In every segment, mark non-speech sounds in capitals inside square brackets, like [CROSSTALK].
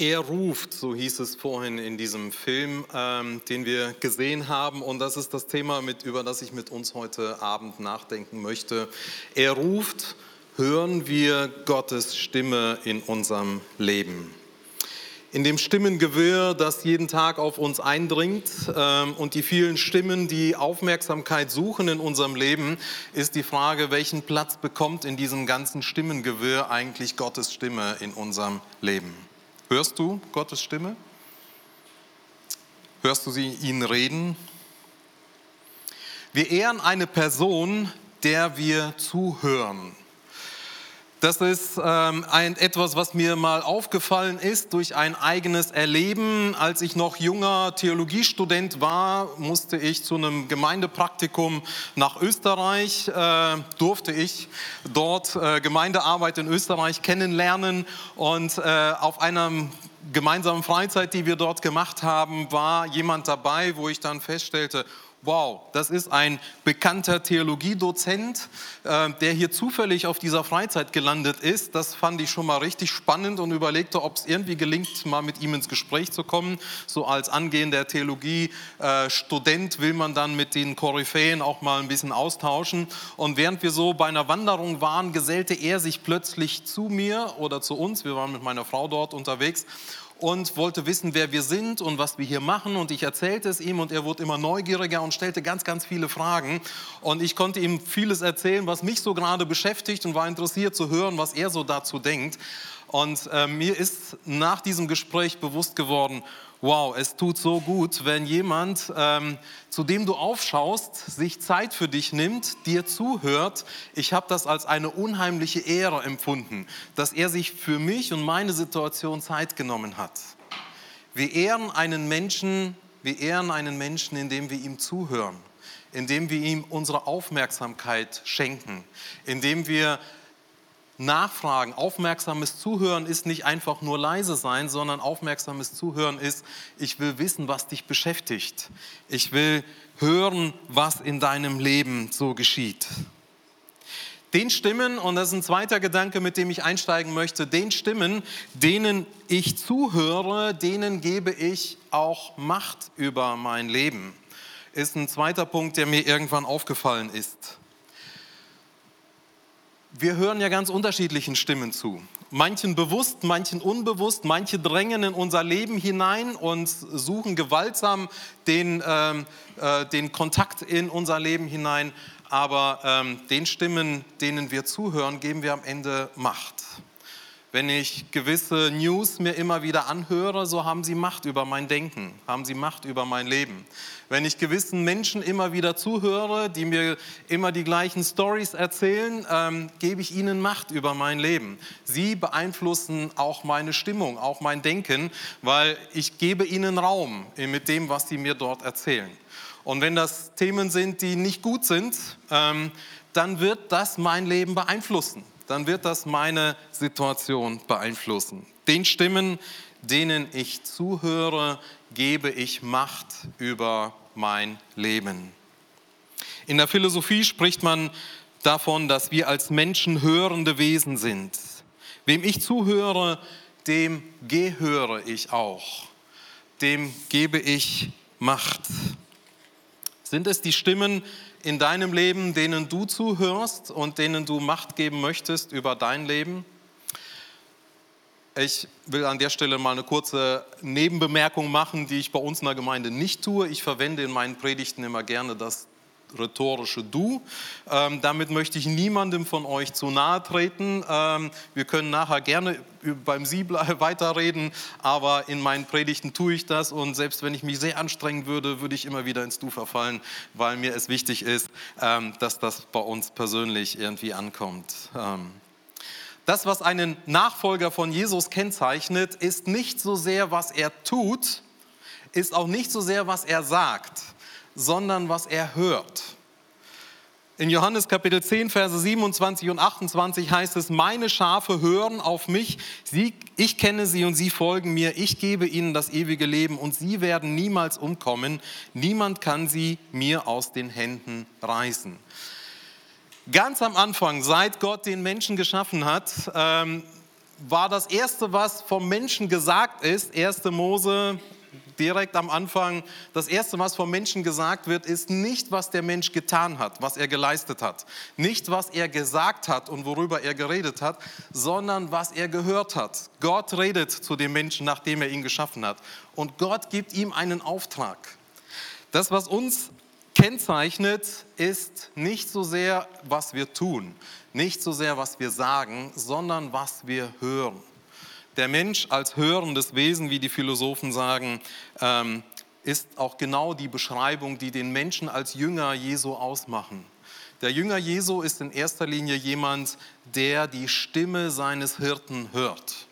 Er ruft, so hieß es vorhin in diesem Film, ähm, den wir gesehen haben. Und das ist das Thema, mit, über das ich mit uns heute Abend nachdenken möchte. Er ruft, hören wir Gottes Stimme in unserem Leben. In dem Stimmengewirr, das jeden Tag auf uns eindringt ähm, und die vielen Stimmen, die Aufmerksamkeit suchen in unserem Leben, ist die Frage, welchen Platz bekommt in diesem ganzen Stimmengewirr eigentlich Gottes Stimme in unserem Leben? Hörst du Gottes Stimme? Hörst du sie ihn reden? Wir ehren eine Person, der wir zuhören. Das ist ähm, ein, etwas, was mir mal aufgefallen ist durch ein eigenes Erleben. Als ich noch junger Theologiestudent war, musste ich zu einem Gemeindepraktikum nach Österreich, äh, durfte ich dort äh, Gemeindearbeit in Österreich kennenlernen und äh, auf einer gemeinsamen Freizeit, die wir dort gemacht haben, war jemand dabei, wo ich dann feststellte, wow, das ist ein bekannter Theologiedozent, äh, der hier zufällig auf dieser Freizeit gelandet ist. Das fand ich schon mal richtig spannend und überlegte, ob es irgendwie gelingt, mal mit ihm ins Gespräch zu kommen. So als angehender Theologiestudent will man dann mit den Koryphäen auch mal ein bisschen austauschen. Und während wir so bei einer Wanderung waren, gesellte er sich plötzlich zu mir oder zu uns. Wir waren mit meiner Frau dort unterwegs und wollte wissen, wer wir sind und was wir hier machen. Und ich erzählte es ihm und er wurde immer neugieriger und stellte ganz, ganz viele Fragen. Und ich konnte ihm vieles erzählen, was mich so gerade beschäftigt und war interessiert zu hören, was er so dazu denkt. Und äh, mir ist nach diesem Gespräch bewusst geworden, wow, es tut so gut, wenn jemand, ähm, zu dem du aufschaust, sich Zeit für dich nimmt, dir zuhört. Ich habe das als eine unheimliche Ehre empfunden, dass er sich für mich und meine Situation Zeit genommen hat. Wir ehren einen Menschen, wir ehren einen Menschen, indem wir ihm zuhören, indem wir ihm unsere Aufmerksamkeit schenken, indem wir Nachfragen, aufmerksames Zuhören ist nicht einfach nur leise sein, sondern aufmerksames Zuhören ist, ich will wissen, was dich beschäftigt. Ich will hören, was in deinem Leben so geschieht. Den Stimmen, und das ist ein zweiter Gedanke, mit dem ich einsteigen möchte, den Stimmen, denen ich zuhöre, denen gebe ich auch Macht über mein Leben. Ist ein zweiter Punkt, der mir irgendwann aufgefallen ist wir hören ja ganz unterschiedlichen Stimmen zu. Manchen bewusst, manchen unbewusst, manche drängen in unser Leben hinein und suchen gewaltsam den, ähm, äh, den Kontakt in unser Leben hinein. Aber ähm, den Stimmen, denen wir zuhören, geben wir am Ende Macht. Wenn ich gewisse News mir immer wieder anhöre, so haben sie Macht über mein Denken, haben sie Macht über mein Leben. Wenn ich gewissen Menschen immer wieder zuhöre, die mir immer die gleichen Stories erzählen, ähm, gebe ich ihnen Macht über mein Leben. Sie beeinflussen auch meine Stimmung, auch mein Denken, weil ich gebe ihnen Raum mit dem, was sie mir dort erzählen. Und wenn das Themen sind, die nicht gut sind, ähm, dann wird das mein Leben beeinflussen dann wird das meine Situation beeinflussen. Den Stimmen, denen ich zuhöre, gebe ich Macht über mein Leben. In der Philosophie spricht man davon, dass wir als Menschen hörende Wesen sind. Wem ich zuhöre, dem gehöre ich auch. Dem gebe ich Macht. Sind es die Stimmen, in deinem Leben, denen du zuhörst und denen du Macht geben möchtest über dein Leben? Ich will an der Stelle mal eine kurze Nebenbemerkung machen, die ich bei uns in der Gemeinde nicht tue. Ich verwende in meinen Predigten immer gerne das rhetorische Du. Ähm, damit möchte ich niemandem von euch zu nahe treten. Ähm, wir können nachher gerne beim Sie [LAUGHS] weiterreden, aber in meinen Predigten tue ich das und selbst wenn ich mich sehr anstrengen würde, würde ich immer wieder ins Du verfallen, weil mir es wichtig ist, ähm, dass das bei uns persönlich irgendwie ankommt. Ähm, das, was einen Nachfolger von Jesus kennzeichnet, ist nicht so sehr, was er tut, ist auch nicht so sehr, was er sagt sondern was er hört. In Johannes Kapitel 10, Verse 27 und 28 heißt es, meine Schafe hören auf mich, sie, ich kenne sie und sie folgen mir, ich gebe ihnen das ewige Leben und sie werden niemals umkommen, niemand kann sie mir aus den Händen reißen. Ganz am Anfang, seit Gott den Menschen geschaffen hat, ähm, war das Erste, was vom Menschen gesagt ist, 1. Mose direkt am Anfang, das Erste, was vom Menschen gesagt wird, ist nicht, was der Mensch getan hat, was er geleistet hat, nicht, was er gesagt hat und worüber er geredet hat, sondern was er gehört hat. Gott redet zu dem Menschen, nachdem er ihn geschaffen hat. Und Gott gibt ihm einen Auftrag. Das, was uns kennzeichnet, ist nicht so sehr, was wir tun, nicht so sehr, was wir sagen, sondern was wir hören. Der Mensch als hörendes Wesen, wie die Philosophen sagen, ähm, ist auch genau die Beschreibung, die den Menschen als Jünger Jesu ausmachen. Der Jünger Jesu ist in erster Linie jemand, der die Stimme seines Hirten hört.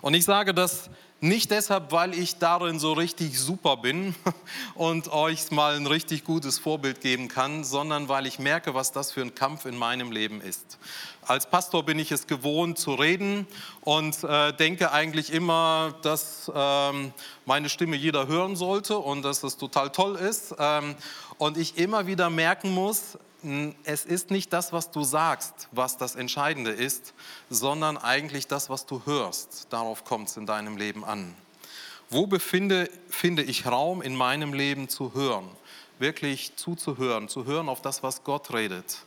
Und ich sage das nicht deshalb, weil ich darin so richtig super bin [LAUGHS] und euch mal ein richtig gutes Vorbild geben kann, sondern weil ich merke, was das für ein Kampf in meinem Leben ist. Als Pastor bin ich es gewohnt zu reden und äh, denke eigentlich immer, dass ähm, meine Stimme jeder hören sollte und dass das total toll ist. Ähm, und ich immer wieder merken muss, es ist nicht das, was du sagst, was das Entscheidende ist, sondern eigentlich das, was du hörst. Darauf kommt es in deinem Leben an. Wo befinde finde ich Raum in meinem Leben zu hören? Wirklich zuzuhören, zu hören auf das, was Gott redet.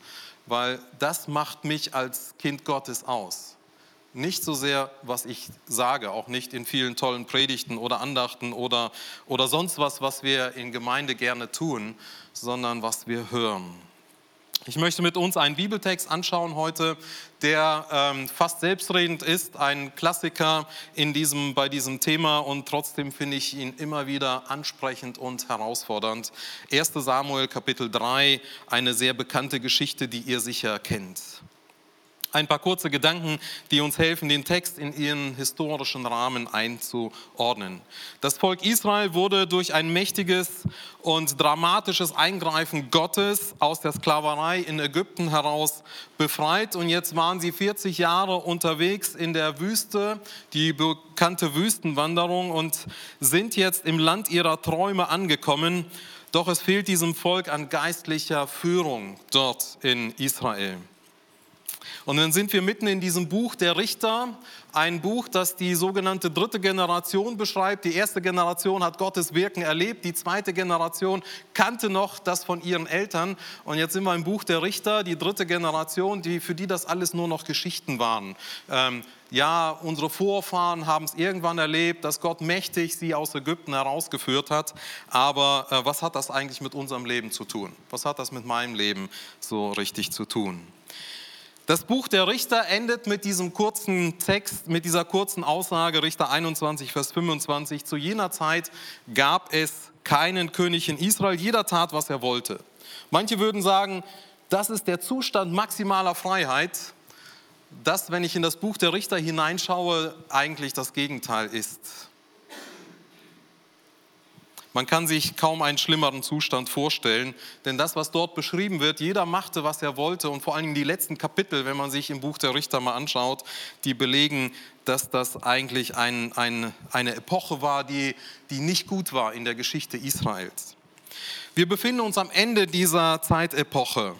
Weil das macht mich als Kind Gottes aus. Nicht so sehr, was ich sage, auch nicht in vielen tollen Predigten oder Andachten oder, oder sonst was, was wir in Gemeinde gerne tun, sondern was wir hören. Ich möchte mit uns einen Bibeltext anschauen heute, der ähm, fast selbstredend ist, ein Klassiker in diesem, bei diesem Thema und trotzdem finde ich ihn immer wieder ansprechend und herausfordernd. 1 Samuel Kapitel 3, eine sehr bekannte Geschichte, die ihr sicher kennt. Ein paar kurze Gedanken, die uns helfen, den Text in ihren historischen Rahmen einzuordnen. Das Volk Israel wurde durch ein mächtiges und dramatisches Eingreifen Gottes aus der Sklaverei in Ägypten heraus befreit. Und jetzt waren sie 40 Jahre unterwegs in der Wüste, die bekannte Wüstenwanderung, und sind jetzt im Land ihrer Träume angekommen. Doch es fehlt diesem Volk an geistlicher Führung dort in Israel. Und dann sind wir mitten in diesem Buch der Richter, ein Buch, das die sogenannte dritte Generation beschreibt. Die erste Generation hat Gottes Wirken erlebt, die zweite Generation kannte noch das von ihren Eltern. Und jetzt sind wir im Buch der Richter, die dritte Generation, die, für die das alles nur noch Geschichten waren. Ähm, ja, unsere Vorfahren haben es irgendwann erlebt, dass Gott mächtig sie aus Ägypten herausgeführt hat. Aber äh, was hat das eigentlich mit unserem Leben zu tun? Was hat das mit meinem Leben so richtig zu tun? Das Buch der Richter endet mit diesem kurzen Text, mit dieser kurzen Aussage, Richter 21, Vers 25. Zu jener Zeit gab es keinen König in Israel, jeder tat, was er wollte. Manche würden sagen, das ist der Zustand maximaler Freiheit, das, wenn ich in das Buch der Richter hineinschaue, eigentlich das Gegenteil ist. Man kann sich kaum einen schlimmeren Zustand vorstellen, denn das, was dort beschrieben wird, jeder machte, was er wollte und vor allen Dingen die letzten Kapitel, wenn man sich im Buch der Richter mal anschaut, die belegen, dass das eigentlich ein, ein, eine Epoche war, die, die nicht gut war in der Geschichte Israels. Wir befinden uns am Ende dieser Zeitepoche.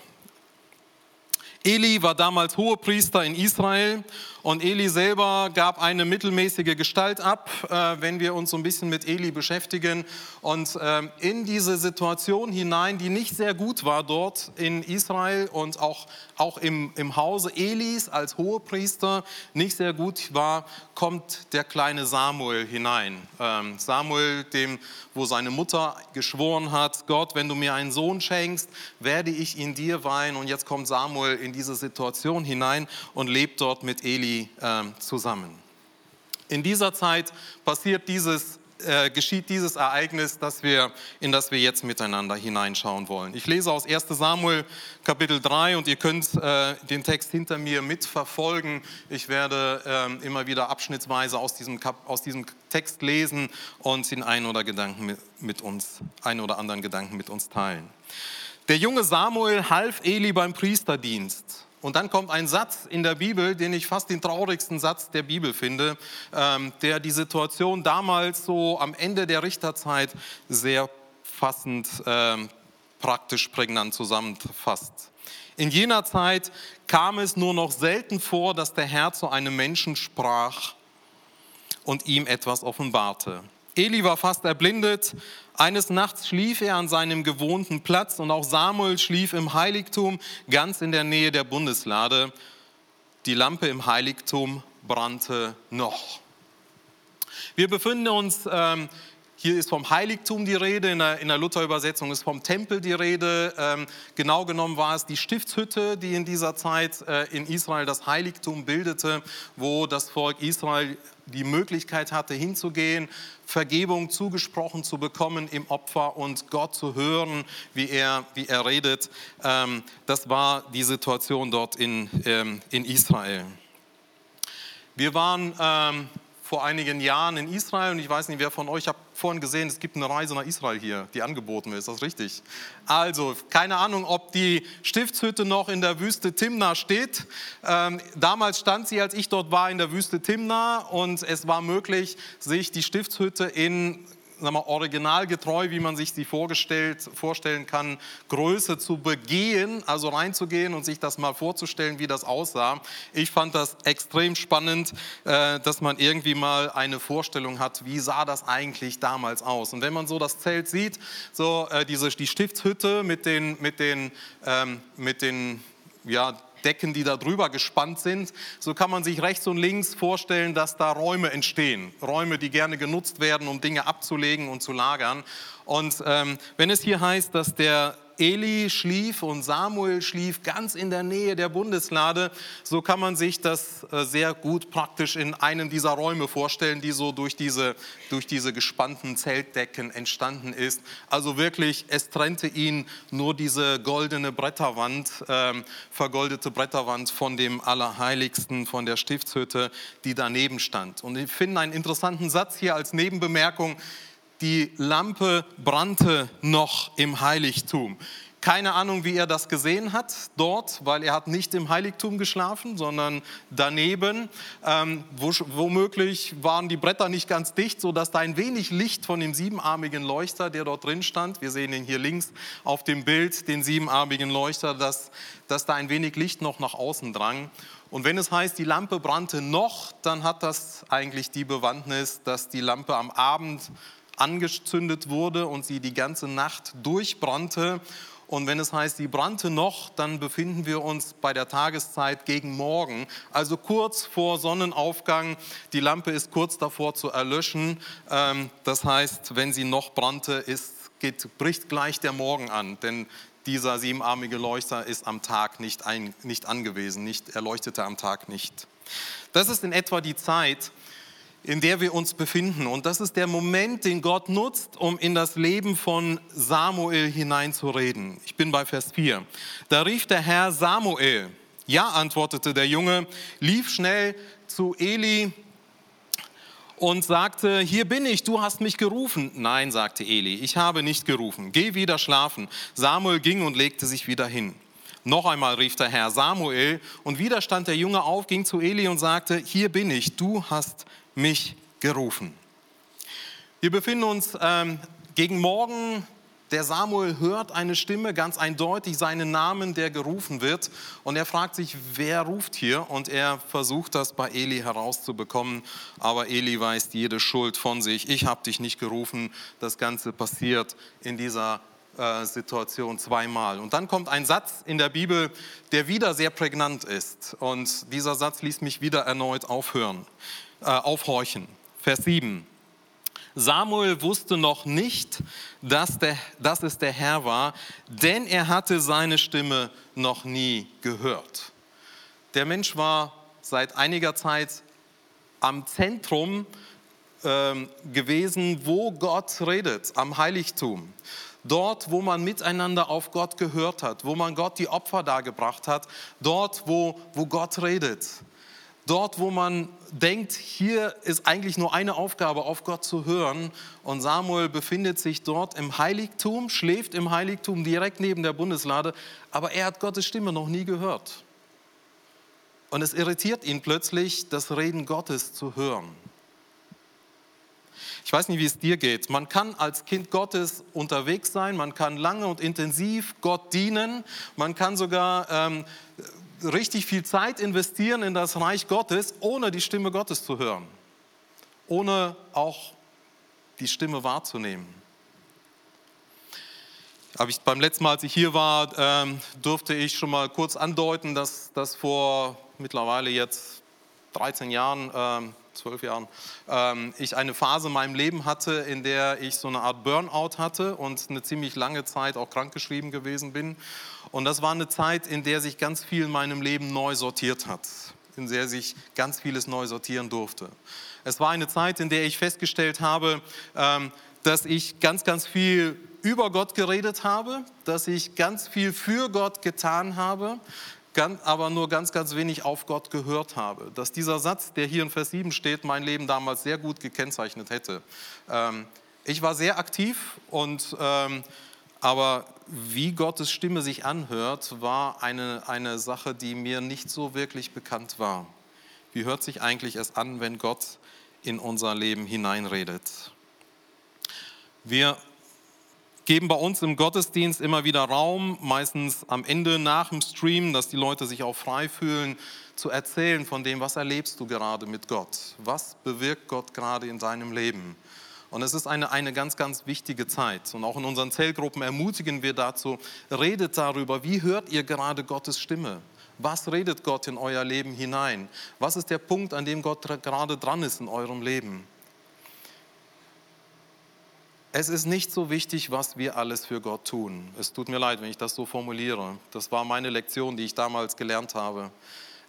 Eli war damals Hohepriester in Israel und Eli selber gab eine mittelmäßige Gestalt ab, äh, wenn wir uns so ein bisschen mit Eli beschäftigen. Und ähm, in diese Situation hinein, die nicht sehr gut war dort in Israel und auch, auch im, im Hause Elis als Hohepriester nicht sehr gut war, kommt der kleine Samuel hinein. Ähm, Samuel, dem, wo seine Mutter geschworen hat, Gott, wenn du mir einen Sohn schenkst, werde ich ihn dir weihen. Und jetzt kommt Samuel in diese Situation hinein und lebt dort mit Eli äh, zusammen. In dieser Zeit passiert dieses, äh, geschieht dieses Ereignis, das wir, in das wir jetzt miteinander hineinschauen wollen. Ich lese aus 1 Samuel Kapitel 3 und ihr könnt äh, den Text hinter mir mitverfolgen. Ich werde ähm, immer wieder abschnittsweise aus diesem, aus diesem Text lesen und den einen oder, Gedanken mit, mit uns, einen oder anderen Gedanken mit uns teilen. Der junge Samuel half Eli beim Priesterdienst. Und dann kommt ein Satz in der Bibel, den ich fast den traurigsten Satz der Bibel finde, ähm, der die Situation damals so am Ende der Richterzeit sehr fassend, ähm, praktisch prägnant zusammenfasst. In jener Zeit kam es nur noch selten vor, dass der Herr zu einem Menschen sprach und ihm etwas offenbarte. Eli war fast erblindet. Eines Nachts schlief er an seinem gewohnten Platz und auch Samuel schlief im Heiligtum ganz in der Nähe der Bundeslade. Die Lampe im Heiligtum brannte noch. Wir befinden uns ähm, hier ist vom Heiligtum die Rede, in der, in der Luther-Übersetzung ist vom Tempel die Rede. Ähm, genau genommen war es die Stiftshütte, die in dieser Zeit äh, in Israel das Heiligtum bildete, wo das Volk Israel die Möglichkeit hatte, hinzugehen, Vergebung zugesprochen zu bekommen im Opfer und Gott zu hören, wie er, wie er redet. Ähm, das war die Situation dort in, ähm, in Israel. Wir waren ähm, vor einigen Jahren in Israel und ich weiß nicht, wer von euch hat vorhin gesehen, es gibt eine Reise nach Israel hier, die angeboten wird. Ist das richtig? Also, keine Ahnung, ob die Stiftshütte noch in der Wüste Timna steht. Ähm, damals stand sie, als ich dort war, in der Wüste Timna und es war möglich, sich die Stiftshütte in sagen wir, originalgetreu, wie man sich sie vorgestellt, vorstellen kann, Größe zu begehen, also reinzugehen und sich das mal vorzustellen, wie das aussah. Ich fand das extrem spannend, äh, dass man irgendwie mal eine Vorstellung hat, wie sah das eigentlich damals aus. Und wenn man so das Zelt sieht, so äh, diese, die Stiftshütte mit den, mit den, ähm, mit den ja, Decken, die da drüber gespannt sind. So kann man sich rechts und links vorstellen, dass da Räume entstehen. Räume, die gerne genutzt werden, um Dinge abzulegen und zu lagern. Und ähm, wenn es hier heißt, dass der Eli schlief und Samuel schlief ganz in der Nähe der Bundeslade. So kann man sich das äh, sehr gut praktisch in einem dieser Räume vorstellen, die so durch diese, durch diese gespannten Zeltdecken entstanden ist. Also wirklich, es trennte ihn nur diese goldene Bretterwand, ähm, vergoldete Bretterwand von dem Allerheiligsten, von der Stiftshütte, die daneben stand. Und ich finde einen interessanten Satz hier als Nebenbemerkung die Lampe brannte noch im Heiligtum. Keine Ahnung, wie er das gesehen hat dort, weil er hat nicht im Heiligtum geschlafen, sondern daneben. Ähm, womöglich waren die Bretter nicht ganz dicht, sodass da ein wenig Licht von dem siebenarmigen Leuchter, der dort drin stand, wir sehen ihn hier links auf dem Bild, den siebenarmigen Leuchter, dass, dass da ein wenig Licht noch nach außen drang. Und wenn es heißt, die Lampe brannte noch, dann hat das eigentlich die Bewandtnis, dass die Lampe am Abend angezündet wurde und sie die ganze Nacht durchbrannte. Und wenn es heißt, sie brannte noch, dann befinden wir uns bei der Tageszeit gegen Morgen, also kurz vor Sonnenaufgang. Die Lampe ist kurz davor zu erlöschen. Ähm, das heißt, wenn sie noch brannte, ist, geht, bricht gleich der Morgen an, denn dieser siebenarmige Leuchter ist am Tag nicht, ein, nicht angewiesen, nicht, er leuchtete am Tag nicht. Das ist in etwa die Zeit, in der wir uns befinden. Und das ist der Moment, den Gott nutzt, um in das Leben von Samuel hineinzureden. Ich bin bei Vers 4. Da rief der Herr Samuel. Ja, antwortete der Junge, lief schnell zu Eli und sagte, hier bin ich, du hast mich gerufen. Nein, sagte Eli, ich habe nicht gerufen. Geh wieder schlafen. Samuel ging und legte sich wieder hin. Noch einmal rief der Herr Samuel und wieder stand der Junge auf, ging zu Eli und sagte, hier bin ich, du hast mich gerufen. Wir befinden uns ähm, gegen Morgen. Der Samuel hört eine Stimme, ganz eindeutig seinen Namen, der gerufen wird. Und er fragt sich, wer ruft hier? Und er versucht das bei Eli herauszubekommen. Aber Eli weist jede Schuld von sich. Ich habe dich nicht gerufen. Das Ganze passiert in dieser äh, Situation zweimal. Und dann kommt ein Satz in der Bibel, der wieder sehr prägnant ist. Und dieser Satz ließ mich wieder erneut aufhören äh, aufhorchen. Vers 7. Samuel wusste noch nicht, dass, der, dass es der Herr war, denn er hatte seine Stimme noch nie gehört. Der Mensch war seit einiger Zeit am Zentrum ähm, gewesen, wo Gott redet, am Heiligtum. Dort, wo man miteinander auf Gott gehört hat, wo man Gott die Opfer dargebracht hat, dort, wo, wo Gott redet. Dort, wo man denkt, hier ist eigentlich nur eine Aufgabe, auf Gott zu hören. Und Samuel befindet sich dort im Heiligtum, schläft im Heiligtum direkt neben der Bundeslade, aber er hat Gottes Stimme noch nie gehört. Und es irritiert ihn plötzlich, das Reden Gottes zu hören. Ich weiß nicht, wie es dir geht. Man kann als Kind Gottes unterwegs sein, man kann lange und intensiv Gott dienen, man kann sogar ähm, richtig viel Zeit investieren in das Reich Gottes, ohne die Stimme Gottes zu hören, ohne auch die Stimme wahrzunehmen. Habe ich beim letzten Mal, als ich hier war, ähm, durfte ich schon mal kurz andeuten, dass das vor mittlerweile jetzt 13 Jahren ähm, zwölf Jahren, ähm, ich eine Phase in meinem Leben hatte, in der ich so eine Art Burnout hatte und eine ziemlich lange Zeit auch krankgeschrieben gewesen bin. Und das war eine Zeit, in der sich ganz viel in meinem Leben neu sortiert hat, in der sich ganz vieles neu sortieren durfte. Es war eine Zeit, in der ich festgestellt habe, ähm, dass ich ganz, ganz viel über Gott geredet habe, dass ich ganz viel für Gott getan habe, aber nur ganz, ganz wenig auf Gott gehört habe. Dass dieser Satz, der hier in Vers 7 steht, mein Leben damals sehr gut gekennzeichnet hätte. Ähm, ich war sehr aktiv und ähm, aber wie Gottes Stimme sich anhört, war eine, eine Sache, die mir nicht so wirklich bekannt war. Wie hört sich eigentlich es an, wenn Gott in unser Leben hineinredet? Wir geben bei uns im Gottesdienst immer wieder Raum, meistens am Ende nach dem Stream, dass die Leute sich auch frei fühlen, zu erzählen von dem, was erlebst du gerade mit Gott? Was bewirkt Gott gerade in deinem Leben? Und es ist eine, eine ganz, ganz wichtige Zeit. Und auch in unseren Zellgruppen ermutigen wir dazu, redet darüber, wie hört ihr gerade Gottes Stimme? Was redet Gott in euer Leben hinein? Was ist der Punkt, an dem Gott gerade dran ist in eurem Leben? Es ist nicht so wichtig, was wir alles für Gott tun. Es tut mir leid, wenn ich das so formuliere. Das war meine Lektion, die ich damals gelernt habe.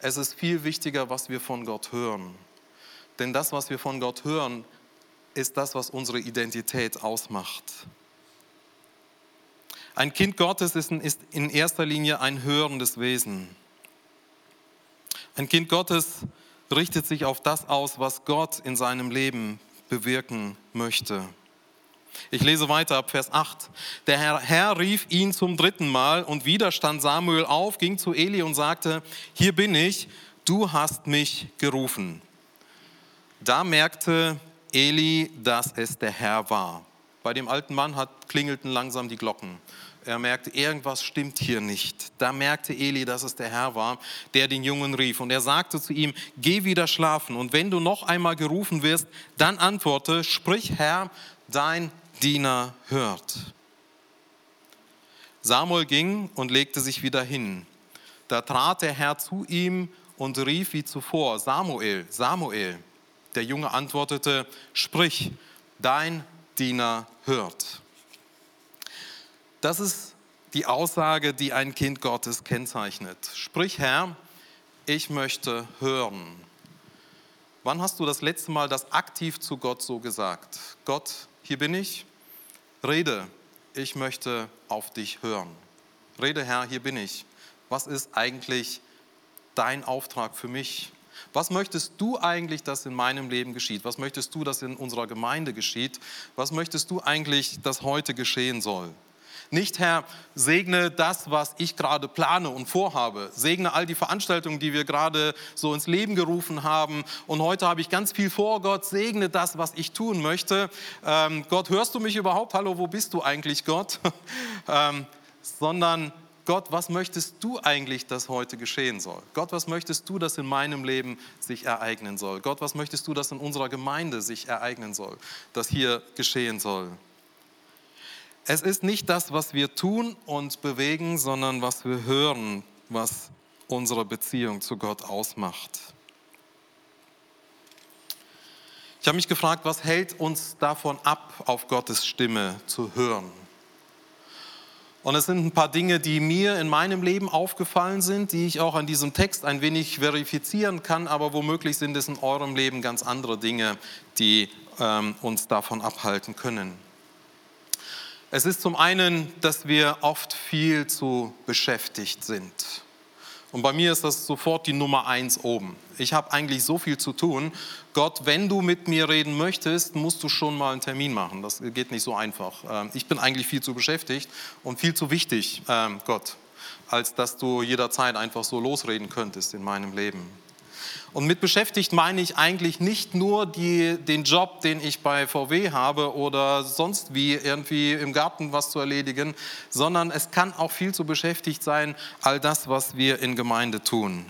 Es ist viel wichtiger, was wir von Gott hören. Denn das, was wir von Gott hören, ist das, was unsere Identität ausmacht. Ein Kind Gottes ist in erster Linie ein hörendes Wesen. Ein Kind Gottes richtet sich auf das aus, was Gott in seinem Leben bewirken möchte. Ich lese weiter ab Vers 8. Der Herr, Herr, rief ihn zum dritten Mal und wieder stand Samuel auf, ging zu Eli und sagte, hier bin ich, du hast mich gerufen. Da merkte Eli, dass es der Herr war. Bei dem alten Mann hat, klingelten langsam die Glocken. Er merkte, irgendwas stimmt hier nicht. Da merkte Eli, dass es der Herr war, der den Jungen rief. Und er sagte zu ihm, geh wieder schlafen. Und wenn du noch einmal gerufen wirst, dann antworte, sprich Herr, dein Diener hört. Samuel ging und legte sich wieder hin. Da trat der Herr zu ihm und rief wie zuvor, Samuel, Samuel. Der Junge antwortete, sprich, dein Diener hört. Das ist die Aussage, die ein Kind Gottes kennzeichnet. Sprich, Herr, ich möchte hören. Wann hast du das letzte Mal das aktiv zu Gott so gesagt? Gott, hier bin ich, rede, ich möchte auf dich hören. Rede, Herr, hier bin ich. Was ist eigentlich dein Auftrag für mich? Was möchtest du eigentlich, dass in meinem Leben geschieht? Was möchtest du, dass in unserer Gemeinde geschieht? Was möchtest du eigentlich, dass heute geschehen soll? Nicht, Herr, segne das, was ich gerade plane und vorhabe. Segne all die Veranstaltungen, die wir gerade so ins Leben gerufen haben. Und heute habe ich ganz viel vor, Gott. Segne das, was ich tun möchte. Ähm, Gott, hörst du mich überhaupt? Hallo, wo bist du eigentlich, Gott? [LAUGHS] ähm, sondern Gott, was möchtest du eigentlich, dass heute geschehen soll? Gott, was möchtest du, dass in meinem Leben sich ereignen soll? Gott, was möchtest du, dass in unserer Gemeinde sich ereignen soll, dass hier geschehen soll? Es ist nicht das, was wir tun und bewegen, sondern was wir hören, was unsere Beziehung zu Gott ausmacht. Ich habe mich gefragt, was hält uns davon ab, auf Gottes Stimme zu hören? Und es sind ein paar Dinge, die mir in meinem Leben aufgefallen sind, die ich auch an diesem Text ein wenig verifizieren kann, aber womöglich sind es in eurem Leben ganz andere Dinge, die ähm, uns davon abhalten können. Es ist zum einen, dass wir oft viel zu beschäftigt sind. Und bei mir ist das sofort die Nummer eins oben. Ich habe eigentlich so viel zu tun. Gott, wenn du mit mir reden möchtest, musst du schon mal einen Termin machen. Das geht nicht so einfach. Ähm, ich bin eigentlich viel zu beschäftigt und viel zu wichtig, ähm, Gott, als dass du jederzeit einfach so losreden könntest in meinem Leben. Und mit beschäftigt meine ich eigentlich nicht nur die, den Job, den ich bei VW habe oder sonst wie irgendwie im Garten was zu erledigen, sondern es kann auch viel zu beschäftigt sein, all das, was wir in Gemeinde tun.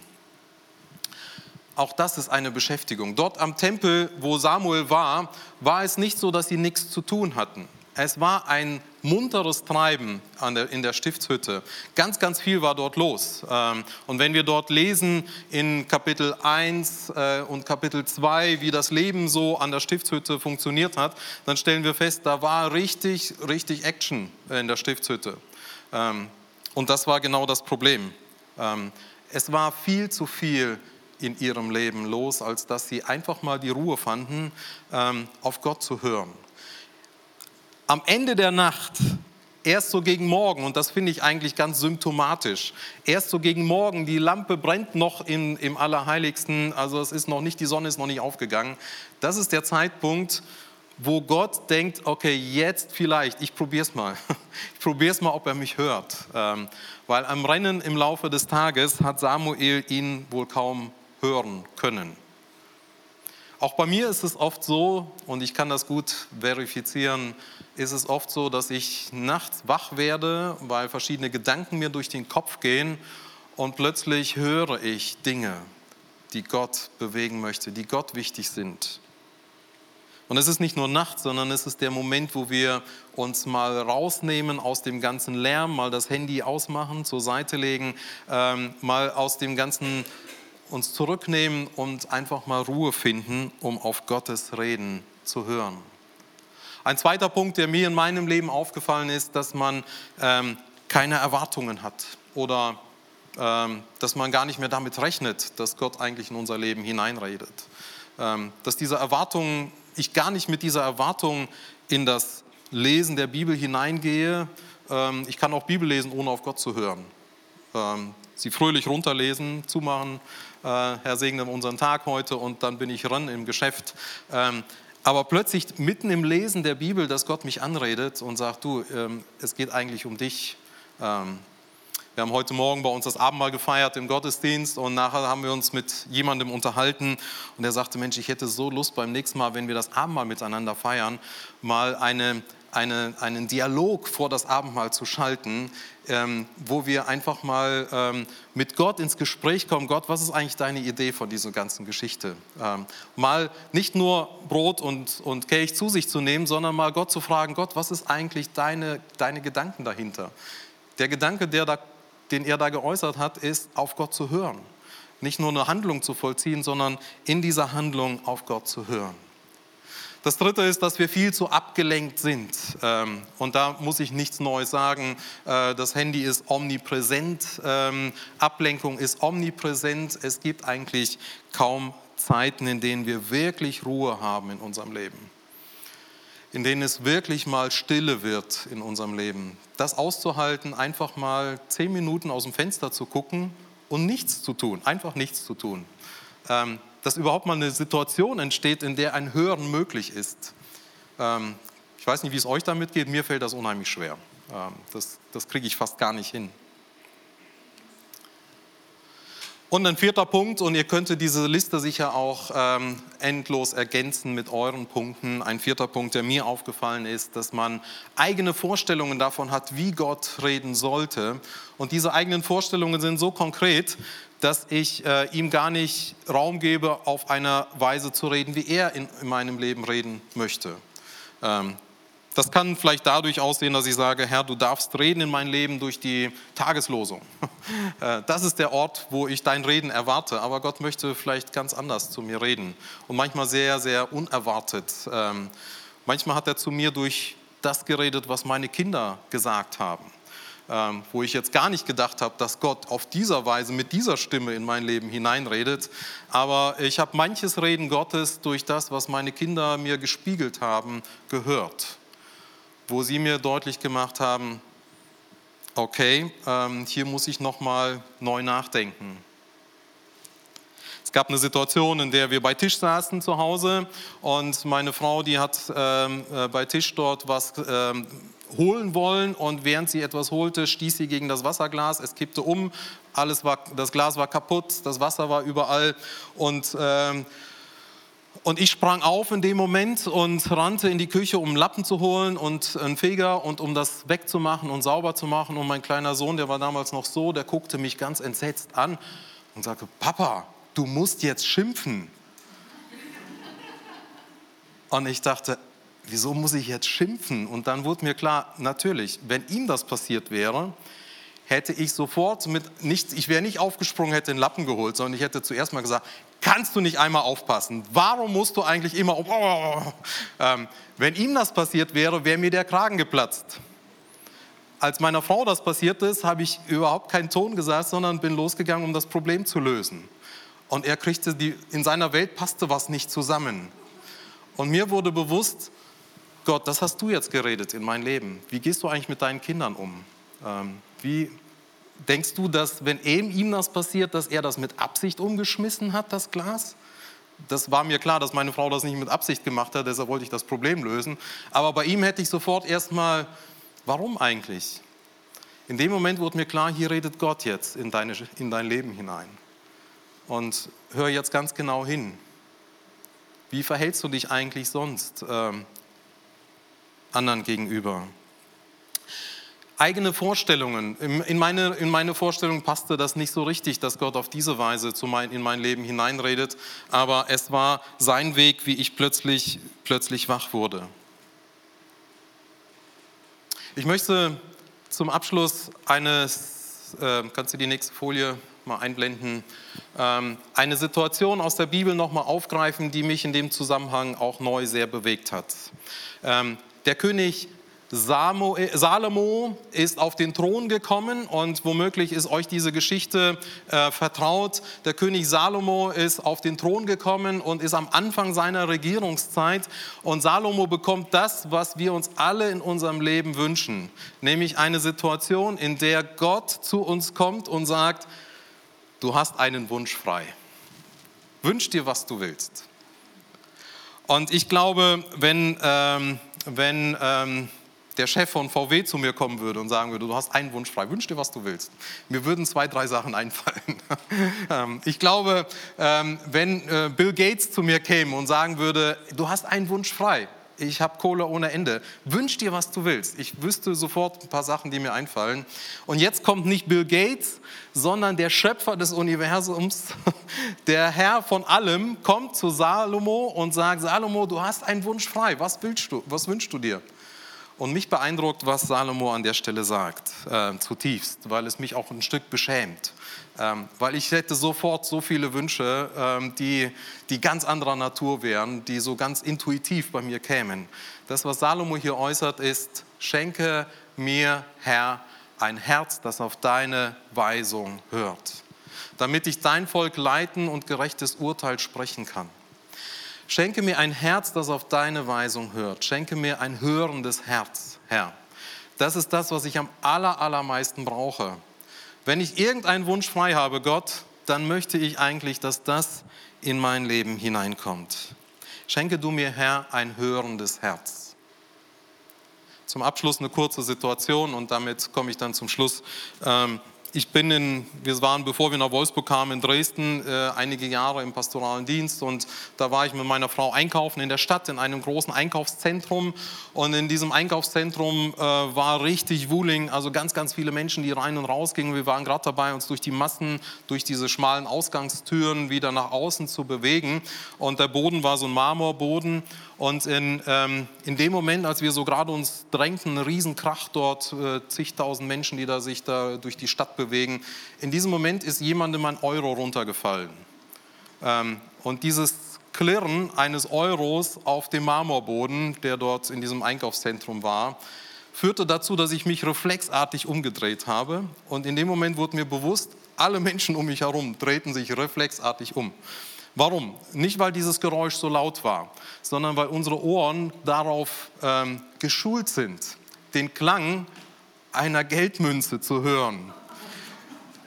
Auch das ist eine Beschäftigung. Dort am Tempel, wo Samuel war, war es nicht so, dass sie nichts zu tun hatten. Es war ein munteres Treiben der, in der Stiftshütte. Ganz, ganz viel war dort los. Ähm, und wenn wir dort lesen in Kapitel 1 äh, und Kapitel 2, wie das Leben so an der Stiftshütte funktioniert hat, dann stellen wir fest, da war richtig, richtig Action in der Stiftshütte. Ähm, und das war genau das Problem. Ähm, es war viel zu viel in ihrem Leben los, als dass sie einfach mal die Ruhe fanden, auf Gott zu hören. Am Ende der Nacht, erst so gegen Morgen, und das finde ich eigentlich ganz symptomatisch, erst so gegen Morgen, die Lampe brennt noch in, im Allerheiligsten, also es ist noch nicht, die Sonne ist noch nicht aufgegangen. Das ist der Zeitpunkt, wo Gott denkt, okay, jetzt vielleicht, ich probiere es mal. [LAUGHS] Ich probiere es mal, ob er mich hört. Ähm, weil am Rennen im Laufe des Tages hat Samuel ihn wohl kaum hören können. Auch bei mir ist es oft so, und ich kann das gut verifizieren, ist es oft so, dass ich nachts wach werde, weil verschiedene Gedanken mir durch den Kopf gehen und plötzlich höre ich Dinge, die Gott bewegen möchte, die Gott wichtig sind. Und es ist nicht nur Nacht, sondern es ist der Moment, wo wir uns mal rausnehmen aus dem ganzen Lärm, mal das Handy ausmachen, zur Seite legen, ähm, mal aus dem ganzen uns zurücknehmen und einfach mal Ruhe finden, um auf Gottes Reden zu hören. Ein zweiter Punkt, der mir in meinem Leben aufgefallen ist, dass man ähm, keine Erwartungen hat oder ähm, dass man gar nicht mehr damit rechnet, dass Gott eigentlich in unser Leben hineinredet. Ähm, dass diese Erwartungen, ich gar nicht mit dieser Erwartung in das Lesen der Bibel hineingehe. Ähm, ich kann auch Bibel lesen, ohne auf Gott zu hören. Ähm, sie fröhlich runterlesen, zumachen, Herr segne unseren Tag heute und dann bin ich ran im Geschäft. Ähm, aber plötzlich mitten im Lesen der Bibel, dass Gott mich anredet und sagt, du, ähm, es geht eigentlich um dich. Ähm, wir haben heute Morgen bei uns das Abendmahl gefeiert im Gottesdienst und nachher haben wir uns mit jemandem unterhalten und er sagte, Mensch, ich hätte so Lust beim nächsten Mal, wenn wir das Abendmahl miteinander feiern, mal eine eine, einen Dialog vor das Abendmahl zu schalten, ähm, wo wir einfach mal ähm, mit Gott ins Gespräch kommen. Gott, was ist eigentlich deine Idee von dieser ganzen Geschichte? Ähm, mal nicht nur Brot und, und Kelch zu sich zu nehmen, sondern mal Gott zu fragen, Gott, was ist eigentlich deine, deine Gedanken dahinter? Der Gedanke, der da, den er da geäußert hat, ist, auf Gott zu hören. Nicht nur eine Handlung zu vollziehen, sondern in dieser Handlung auf Gott zu hören. Das Dritte ist, dass wir viel zu abgelenkt sind. Ähm, und da muss ich nichts Neues sagen. Äh, das Handy ist omnipräsent, ähm, Ablenkung ist omnipräsent. Es gibt eigentlich kaum Zeiten, in denen wir wirklich Ruhe haben in unserem Leben. In denen es wirklich mal stille wird in unserem Leben. Das auszuhalten, einfach mal zehn Minuten aus dem Fenster zu gucken und nichts zu tun, einfach nichts zu tun. Dass überhaupt mal eine Situation entsteht, in der ein Hören möglich ist. Ähm, ich weiß nicht, wie es euch damit geht, mir fällt das unheimlich schwer. Ähm, das das kriege ich fast gar nicht hin. Und ein vierter Punkt, und ihr könntet diese Liste sicher auch ähm, endlos ergänzen mit euren Punkten. Ein vierter Punkt, der mir aufgefallen ist, dass man eigene Vorstellungen davon hat, wie Gott reden sollte. Und diese eigenen Vorstellungen sind so konkret, dass ich äh, ihm gar nicht Raum gebe, auf eine Weise zu reden, wie er in, in meinem Leben reden möchte. Ähm, das kann vielleicht dadurch aussehen, dass ich sage, Herr, du darfst reden in mein Leben durch die Tageslosung. [LAUGHS] Äh, das ist der Ort, wo ich dein Reden erwarte. Aber Gott möchte vielleicht ganz anders zu mir reden. Und manchmal sehr, sehr unerwartet. Ähm, manchmal hat er zu mir durch das geredet, was meine Kinder gesagt haben. Ähm, wo ich jetzt gar nicht gedacht habe, dass Gott auf dieser Weise mit dieser Stimme in mein Leben hineinredet. Aber ich habe manches Reden Gottes durch das, was meine Kinder mir gespiegelt haben, gehört, wo sie mir deutlich gemacht haben, okay, ähm, hier muss ich nochmal neu nachdenken. Es gab eine Situation, in der wir bei Tisch saßen zu Hause und meine Frau, die hat ähm, äh, bei Tisch dort was holen wollen und während sie etwas holte, stieß sie gegen das Wasserglas, es kippte um, alles war, das Glas war kaputt, das Wasser war überall und ähm, und ich sprang auf in dem Moment und rannte in die Küche, um Lappen zu holen und einen Feger und um das wegzumachen und sauber zu machen. Und mein kleiner Sohn, der war damals noch so, der guckte mich ganz entsetzt an und sagte, Papa, du musst jetzt schimpfen. Und ich dachte, wieso muss ich jetzt schimpfen? Und dann wurde mir klar, natürlich, wenn ihm das passiert wäre, hätte ich sofort mit nichts, ich wäre nicht aufgesprungen, hätte den Lappen geholt, sondern ich hätte zuerst mal gesagt, kannst du nicht einmal aufpassen? Warum musst du eigentlich immer, oh, ähm, wenn ihm das passiert wäre, wäre mir der Kragen geplatzt. Als meiner Frau das passiert ist, habe ich überhaupt keinen Ton gesagt, sondern bin losgegangen, um das Problem zu lösen. Und er kriegte die, in seiner Welt passte was nicht zusammen. Und mir wurde bewusst, Gott, das hast du jetzt geredet in mein Leben. Wie gehst du eigentlich mit deinen Kindern um? Ähm, wie denkst du, dass wenn ihm das passiert, dass er das mit Absicht umgeschmissen hat, das Glas? Das war mir klar, dass meine Frau das nicht mit Absicht gemacht hat, deshalb wollte ich das Problem lösen. Aber bei ihm hätte ich sofort erstmal, warum eigentlich? In dem Moment wurde mir klar, hier redet Gott jetzt in, deine, in dein Leben hinein. Und hör jetzt ganz genau hin. Wie verhältst du dich eigentlich sonst ähm, anderen gegenüber? Eigene Vorstellungen. In meine, in meine Vorstellung passte das nicht so richtig, dass Gott auf diese Weise mein, in mein Leben hineinredet, aber es war sein Weg, wie ich plötzlich, plötzlich wach wurde. Ich möchte zum Abschluss eines, äh, kannst du die nächste Folie mal einblenden, ähm, eine Situation aus der Bibel nochmal aufgreifen, die mich in dem Zusammenhang auch neu sehr bewegt hat. Ähm, der König äh, Salomo ist auf den Thron gekommen und womöglich ist euch diese Geschichte äh, vertraut. Der König Salomo ist auf den Thron gekommen und ist am Anfang seiner Regierungszeit und Salomo bekommt das, was wir uns alle in unserem Leben wünschen, nämlich eine Situation, in der Gott zu uns kommt und sagt, du hast einen Wunsch frei. Wünsch dir, was du willst. Und ich glaube, wenn, ähm, wenn ähm, der Chef von VW zu mir kommen würde und sagen würde, du hast einen Wunsch frei, wünsch dir, was du willst. Mir würden zwei, drei Sachen einfallen. [LAUGHS] Ähm, ich glaube, ähm, wenn äh, Bill Gates zu mir käme und sagen würde, du hast einen Wunsch frei, ich habe Kohle ohne Ende. Wünsch dir, was du willst. Ich wüsste sofort ein paar Sachen, die mir einfallen. Und jetzt kommt nicht Bill Gates, sondern der Schöpfer des Universums, [LAUGHS] der Herr von allem, kommt zu Salomo und sagt, Salomo, du hast einen Wunsch frei. Was willst du? Was wünschst du dir? Und mich beeindruckt, was Salomo an der Stelle sagt, äh, zutiefst, weil es mich auch ein Stück beschämt. Ähm, weil ich hätte sofort so viele Wünsche, ähm, die, die ganz anderer Natur wären, die so ganz intuitiv bei mir kämen. Das, was Salomo hier äußert, ist, schenke mir, Herr, ein Herz, das auf deine Weisung hört, damit ich dein Volk leiten und gerechtes Urteil sprechen kann. Schenke mir ein Herz, das auf deine Weisung hört. Schenke mir ein hörendes Herz, Herr. Das ist das, was ich am aller, allermeisten brauche. Wenn ich irgendeinen Wunsch frei habe, Gott, dann möchte ich eigentlich, dass das in mein Leben hineinkommt. Schenke du mir, Herr, ein hörendes Herz. Zum Abschluss eine kurze Situation und damit komme ich dann zum Schluss. Ähm, ich bin in, wir waren, bevor wir nach Wolfsburg kamen, in Dresden äh, einige Jahre im pastoralen Dienst und da war ich mit meiner Frau einkaufen in der Stadt, in einem großen Einkaufszentrum und in diesem Einkaufszentrum äh, war richtig Wuling, also ganz, ganz viele Menschen, die rein und raus gingen. Wir waren gerade dabei, uns durch die Massen, durch diese schmalen Ausgangstüren wieder nach außen zu bewegen und der Boden war so ein Marmorboden und in, ähm, in dem Moment, als wir so gerade uns drängten, ein Riesenkrach dort, äh, zigtausend Menschen, die da sich da durch die Stadt bewegen, in diesem Moment ist jemandem ein Euro runtergefallen. Ähm, und dieses Klirren eines Euros auf dem Marmorboden, der dort in diesem Einkaufszentrum war, führte dazu, dass ich mich reflexartig umgedreht habe. Und in dem Moment wurde mir bewusst, alle Menschen um mich herum drehten sich reflexartig um. Warum? Nicht, weil dieses Geräusch so laut war, sondern weil unsere Ohren darauf ähm, geschult sind, den Klang einer Geldmünze zu hören.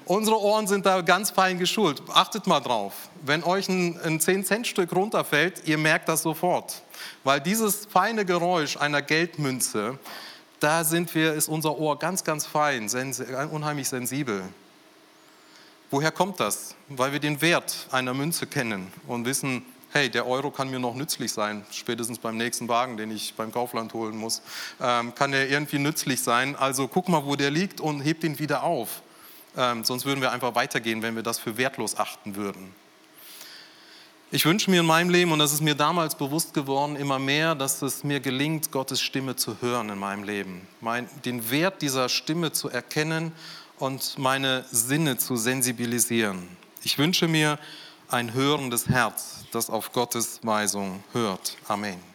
Unsere Ohren sind da ganz fein geschult. Achtet mal drauf. Wenn euch ein, ein 10-Cent-Stück runterfällt, ihr merkt das sofort. Weil dieses feine Geräusch einer Geldmünze, da sind wir, ist unser Ohr ganz, ganz fein, unheimlich sensibel. Woher kommt das? Weil wir den Wert einer Münze kennen und wissen, hey, der Euro kann mir noch nützlich sein, spätestens beim nächsten Wagen, den ich beim Kaufland holen muss, ähm, kann er irgendwie nützlich sein. Also guck mal, wo der liegt und heb den wieder auf. Ähm, sonst würden wir einfach weitergehen, wenn wir das für wertlos achten würden. Ich wünsche mir in meinem Leben, und das ist mir damals bewusst geworden, immer mehr, dass es mir gelingt, Gottes Stimme zu hören in meinem Leben. Mein, den Wert dieser Stimme zu erkennen und meine Sinne zu sensibilisieren. Ich wünsche mir ein hörendes Herz, das auf Gottes Weisung hört. Amen.